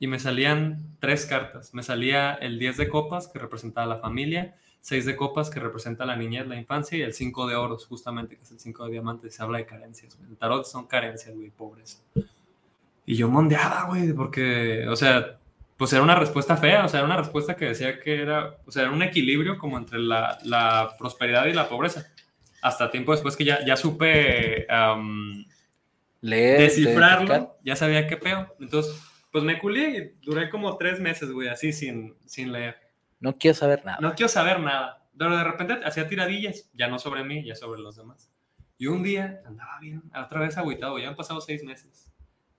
y me salían tres cartas. Me salía el 10 de copas, que representaba la familia, 6 de copas, que representa la niñez, la infancia, y el 5 de oros, justamente, que es el 5 de diamantes. Se habla de carencias, güey. El tarot son carencias, güey, pobreza. Y yo mondeaba, güey, porque, o sea, pues era una respuesta fea, o sea, era una respuesta que decía que era, o sea, era un equilibrio como entre la, la prosperidad y la pobreza. Hasta tiempo después que ya, ya supe am, Leer, descifrarlo, ya sabía qué peo. Entonces, pues me culé y duré como tres meses, güey, así sin, sin leer. No quiero saber nada. No quiero saber nada. Pero de repente hacía tiradillas, ya no sobre mí, ya sobre los demás. Y un día andaba bien, otra vez agüitado, ya han pasado seis meses.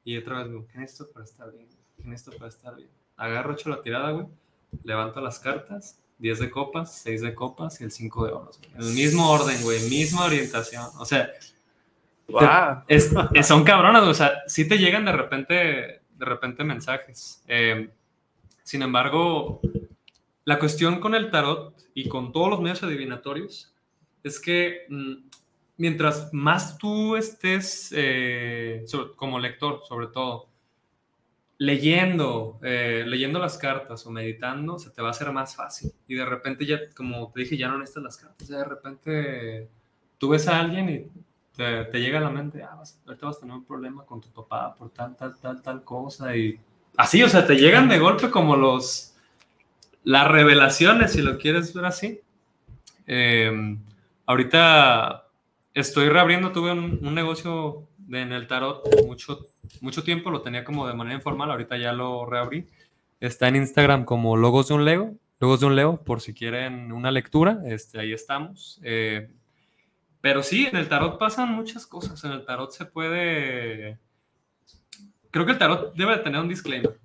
Y otra vez, güey, ¿qué necesito para estar bien? ¿Qué necesito para estar bien? Agarro, echo la tirada, güey, levanto las cartas, 10 de copas, 6 de copas y el 5 de oros. güey. El mismo orden, güey, misma orientación. O sea, Guau. es, es- son cabronas, o sea, sí te llegan de repente, de repente mensajes. Eh, sin embargo, la cuestión con el tarot y con todos los medios adivinatorios es que mm, mientras más tú estés, eh, como lector, sobre todo, leyendo, eh, leyendo las cartas o meditando, se te va a hacer más fácil. Y de repente ya, como te dije, ya no necesitas las cartas. Ya de repente tú ves a alguien y te, te llega a la mente, ah, vas, ahorita vas a tener un problema con tu papá por tal, tal, tal, tal cosa. Y así, o sea, te llegan de golpe como los, las revelaciones, si lo quieres ver así. Eh, ahorita estoy reabriendo, tuve un, negocio de, en el tarot mucho, mucho tiempo, lo tenía como de manera informal, ahorita ya lo reabrí. Está en Instagram como Logos de un Leo, Logos de un Leo, por si quieren una lectura, este, ahí estamos. Eh, pero sí, en el tarot pasan muchas cosas, en el tarot se puede... Creo que el tarot debe de tener un disclaimer.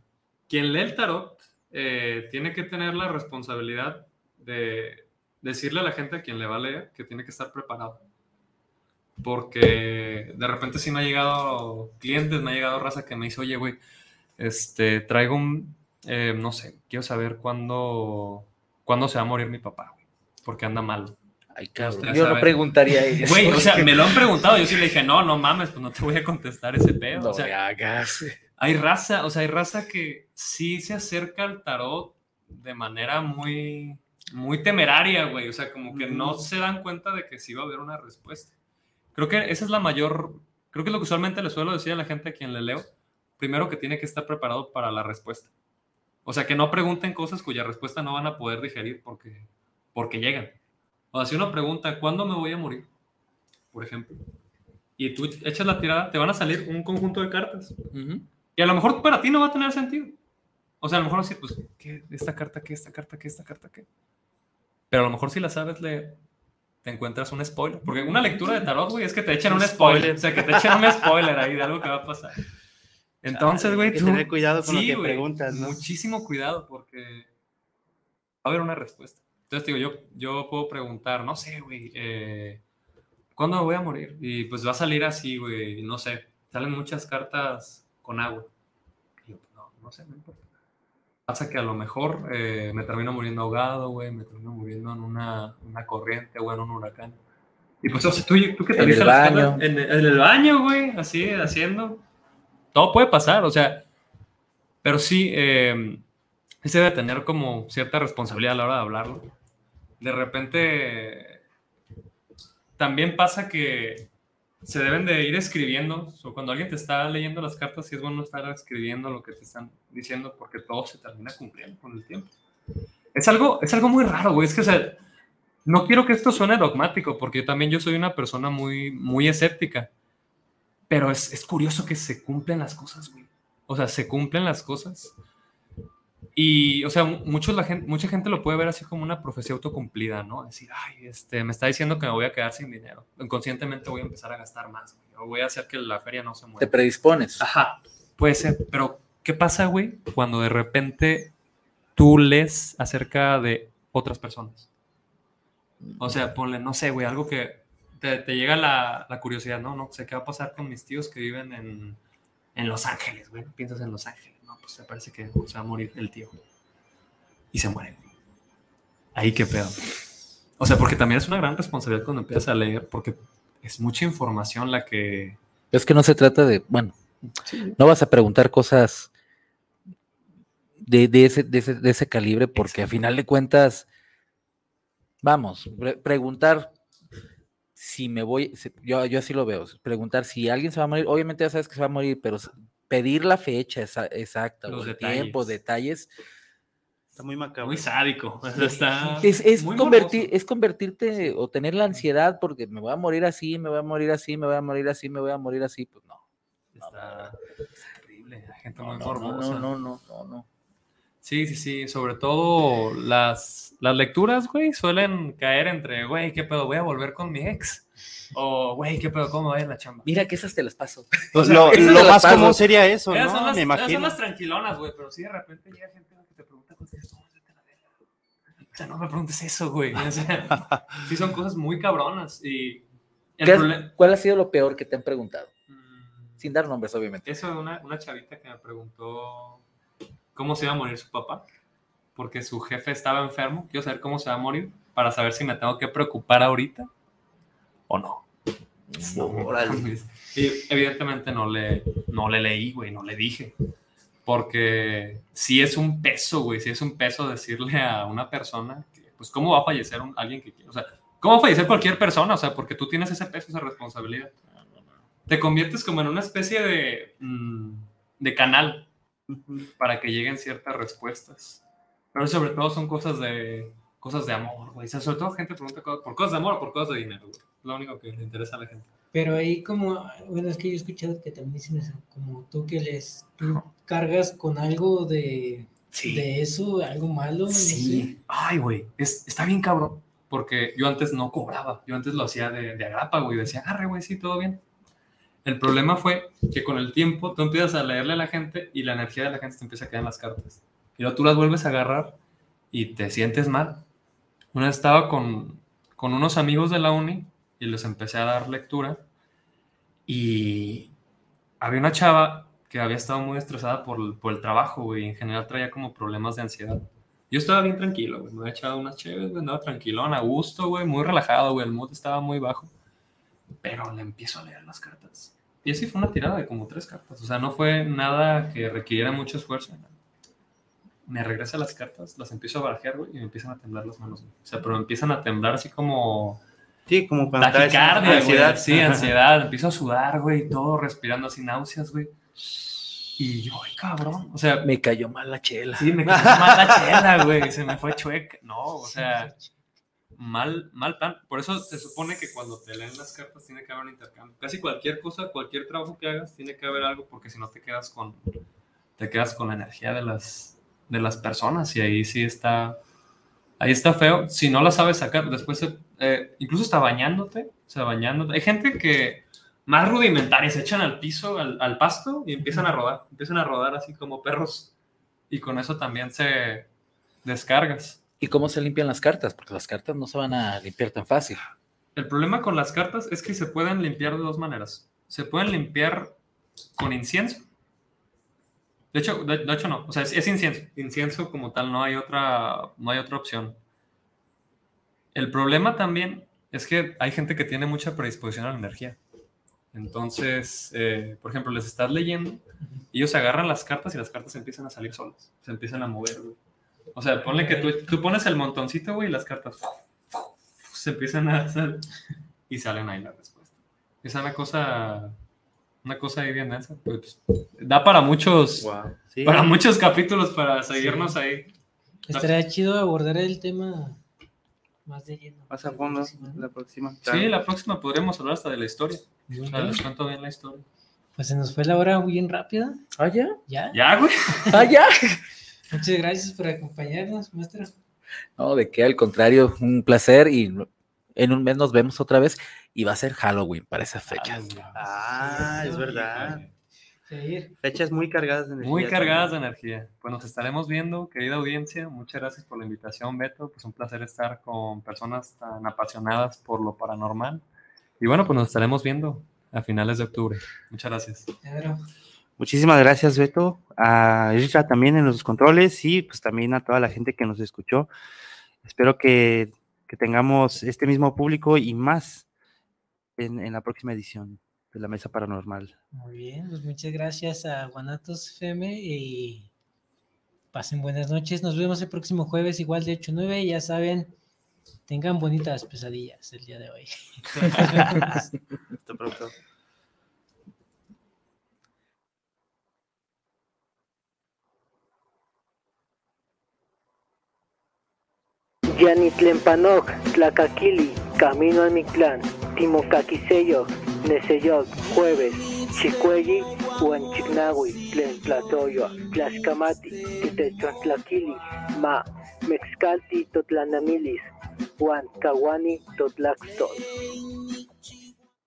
Quien lee el tarot eh, tiene que tener la responsabilidad de decirle a la gente a quien le va a leer que tiene que estar preparado porque de repente sí me ha llegado clientes, me ha llegado raza que me dice, oye, güey, este, traigo un, eh, no sé, quiero saber cuándo, cuándo se va a morir mi papá, güey, porque anda mal. Ay, cabrón, yo no preguntaría eso. Güey, o sea, me lo han preguntado, yo sí le dije, no, no mames, pues no te voy a contestar ese pedo. No o sea, hagas. hay raza, o sea, hay raza que sí se acerca al tarot de manera muy, muy temeraria, güey, o sea, como que no se dan cuenta de que sí va a haber una respuesta. Creo que esa es la mayor, creo que es lo que usualmente le suelo decir a la gente a quien le leo, primero que tiene que estar preparado para la respuesta. O sea, que no pregunten cosas cuya respuesta no van a poder digerir porque, porque llegan. O sea, si uno pregunta, ¿cuándo me voy a morir? Por ejemplo. Y tú echas la tirada, te van a salir un conjunto de cartas. Y a lo mejor para ti no va a tener sentido. O sea, a lo mejor decir, pues, ¿qué? ¿Esta carta qué? ¿Esta carta qué? ¿Esta carta qué? Pero a lo mejor si la sabes leer, te encuentras un spoiler. Porque una lectura de tarot, güey, es que te echan un spoiler. O sea, que te echan un spoiler ahí de algo que va a pasar. Entonces, güey, tú... tener cuidado con Sí, lo que güey, preguntas, ¿no? Muchísimo cuidado porque va a haber una respuesta. Entonces, digo, yo, yo puedo preguntar, no sé, güey, eh, ¿cuándo me voy a morir? Y pues va a salir así, güey, no sé. Salen muchas cartas con agua. Y yo, no, no sé, no importa. Pasa que a lo mejor eh, me termino muriendo ahogado, güey, me termino muriendo en una, una corriente, güey, en un huracán. Y pues, o sea, tú, tú que te En el baño. En, en el baño, güey, así, haciendo. Todo puede pasar, o sea, pero sí, eh, sí se debe tener como cierta responsabilidad a la hora de hablarlo. De repente, también pasa que se deben de ir escribiendo. O cuando alguien te está leyendo las cartas, sí es bueno estar escribiendo lo que te están diciendo porque todo se termina cumpliendo con el tiempo. Es algo, es algo muy raro, güey. Es que, o sea, no quiero que esto suene dogmático porque también yo soy una persona muy, muy escéptica. Pero es, es curioso que se cumplen las cosas, güey. O sea, se cumplen las cosas. Y, o sea, mu- muchos la gente, mucha gente lo puede ver así como una profecía autocumplida, ¿no? Decir, ay, este, me está diciendo que me voy a quedar sin dinero. Inconscientemente voy a empezar a gastar más, güey. O voy a hacer que la feria no se Te mueva. predispones. Ajá, puede ser. Pero, ¿qué pasa, güey, cuando de repente tú lees acerca de otras personas? O sea, ponle, no sé, güey, algo que te, te llega la, la curiosidad, ¿no? No sé qué va a pasar con mis tíos que viven en, en Los Ángeles, güey. Piensas en Los Ángeles, pues parece que se va a morir el tío. Y se muere. Ahí qué pedo. O sea, porque también es una gran responsabilidad cuando empiezas a leer, porque es mucha información la que... Es que no se trata de, bueno, no vas a preguntar cosas de, de ese, de, ese, de ese calibre porque a final de cuentas, vamos, pre- preguntar si me voy, si- yo, yo así lo veo, preguntar si alguien se va a morir, obviamente ya sabes que se va a morir, pero pedir la fecha esa- exacta, Los detalles. tiempo, detalles, Está muy macabro. Muy sádico. está es, es, muy convertir, es convertirte o tener la ansiedad porque me voy a morir así, me voy a morir así, me voy a morir así, me voy a morir así, pues no. Está es terrible. La gente No, muy no, morbosa. no, no, no, no, no. Sí, sí, sí. Sobre todo las, las lecturas, güey, suelen caer entre, güey, ¿qué pedo? Voy a volver con mi ex. O, güey, ¿qué pedo? ¿Cómo va a ir la chamba? Mira que esas te las paso. Pues sea, lo lo las más común sería eso, Esas ¿no? son las, Me esas son imagino. las tranquilonas, güey, pero sí de repente llega gente que te pregunta cosas. O sea, no me preguntes eso, güey. O sea, sí son cosas muy cabronas. Y el ¿Qué has- problema... ¿Cuál ha sido lo peor que te han preguntado? Mm, Sin dar nombres, obviamente. Eso de una, una chavita que me preguntó cómo se iba a morir su papá, porque su jefe estaba enfermo. Quiero saber cómo se va a morir para saber si me tengo que preocupar ahorita o no. Órale. Y evidentemente no le, no le leí, güey, no le dije. Porque sí es un peso, güey, sí es un peso decirle a una persona que, pues, ¿cómo va a fallecer un- alguien que quiere? O sea, ¿cómo va a fallecer cualquier persona? O sea, porque tú tienes ese peso, esa responsabilidad. Te conviertes como en una especie de, mm, de canal para que lleguen ciertas respuestas. Pero sobre todo son cosas de, cosas de amor, güey. O sea, sobre todo gente pregunta cosas- por cosas de amor o por cosas de dinero, güey. Lo único que le interesa a la gente. Pero ahí como, bueno, es que yo he escuchado que también dicen eso, como tú que les, tú cargas con algo de, Sí. de eso, algo malo, no Sí. Ay, güey. Es, está bien cabrón. Porque yo antes no cobraba. Yo antes lo hacía de, de agrapa, güey. Decía, arre, güey, sí, todo bien. El problema fue que con el tiempo tú empiezas a leerle a la gente y la energía de la gente te empieza a quedar en las cartas. Y luego tú las vuelves a agarrar y te sientes mal. Una vez estaba con, con unos amigos de la uni y les empecé a dar lectura y había una chava que había estado muy estresada por, por el trabajo, y en general traía como problemas de ansiedad. Yo estaba bien tranquilo, güey, me había echado unas chéves, güey, andaba tranquilón, a gusto, güey, muy relajado, güey, el mood estaba muy bajo. Pero le empiezo a leer las cartas. Y así fue una tirada de como tres cartas, o sea, no fue nada que requiriera mucho esfuerzo. Me regresa las cartas, las empiezo a barajear, güey, y me empiezan a temblar las manos, güey. O sea, pero me empiezan a temblar así como Sí, como cuando taquicardia, ansiedad. ansiedad. Sí, ansiedad. Empiezo a sudar, güey, todo respirando así náuseas, güey. Y yo, ay, cabrón. O sea, Me cayó mal la chela. sí, me quedó mal la chela, güey. Se me fue chueca. No, o sea, mal, mal plan. Por eso se supone que cuando te leen las cartas tiene que haber un intercambio. Casi cualquier cosa, cualquier trabajo que hagas, tiene que haber algo, porque si no te quedas con, te quedas con la energía de las, de las personas. Y ahí sí está, ahí está feo. Si no la sabes sacar, después, eh, incluso está bañándote, o sea, bañándote. Hay gente que más rudimentaria se echan al piso, al, al pasto y empiezan a rodar, empiezan a rodar así como perros. Y con eso también se descargas. ¿Y cómo se limpian las cartas? Porque las cartas no se van a limpiar tan fácil. El problema con las cartas es que se pueden limpiar de dos maneras. Se pueden limpiar con incienso. De hecho, de, hecho no. O sea, es, incienso. Incienso como tal, no hay otra, no hay otra opción. El problema también es que hay gente que tiene mucha predisposición a la energía. Entonces, eh, por ejemplo, les estás leyendo y ellos agarran las cartas y las cartas empiezan a salir solas. Se empiezan a mover. O sea, ponle que tú, tú pones el montoncito, güey, y las cartas se empiezan a hacer y salen ahí la respuesta. Es una cosa, una cosa ahí bien densa. Pues, da para muchos, Wow. Sí. para muchos capítulos para seguirnos ahí. Estaría chido abordar el tema más de lleno. Más a fondo la próxima. Sí, la próxima podremos hablar hasta de la historia. O sea, les cuento bien la historia. Pues se nos fue la hora bien rápida. ¿Ah, ya? ¿Ya? Ya, güey. ¿Ah, ya? Muchas gracias por acompañarnos, maestro. No, de qué, al contrario, un placer y en un mes nos vemos otra vez y va a ser Halloween para esa fecha. Ah, es verdad. Seguir. Fechas muy cargadas de energía. Muy cargadas de también. energía. Pues nos estaremos viendo, querida audiencia. Muchas gracias por la invitación, Beto. Pues un placer estar con personas tan apasionadas por lo paranormal. Y bueno, pues nos estaremos viendo a finales de octubre. Muchas gracias. Claro. Muchísimas gracias, Beto. A Isra también en los controles y pues también a toda la gente que nos escuchó. Espero que, que tengamos este mismo público y más en, en la próxima edición de la Mesa Paranormal. Muy bien, pues muchas gracias a Guanatos FM y pasen buenas noches. Nos vemos el próximo jueves, igual de 8 a 9. Ya saben, tengan bonitas pesadillas el día de hoy. Hasta pronto. Yanitlempanoc, Tlacaquili, Camino al Mictlán, Timocaquiseyo, Neseyoc, Jueves, Chicuelli, Huanchignahui, Tlentlatoyo, Tlaxcamati, Titechontlaquili, Ma, Mexcalti, Totlanamilis, Huan, Cahuani, Totlaxtol.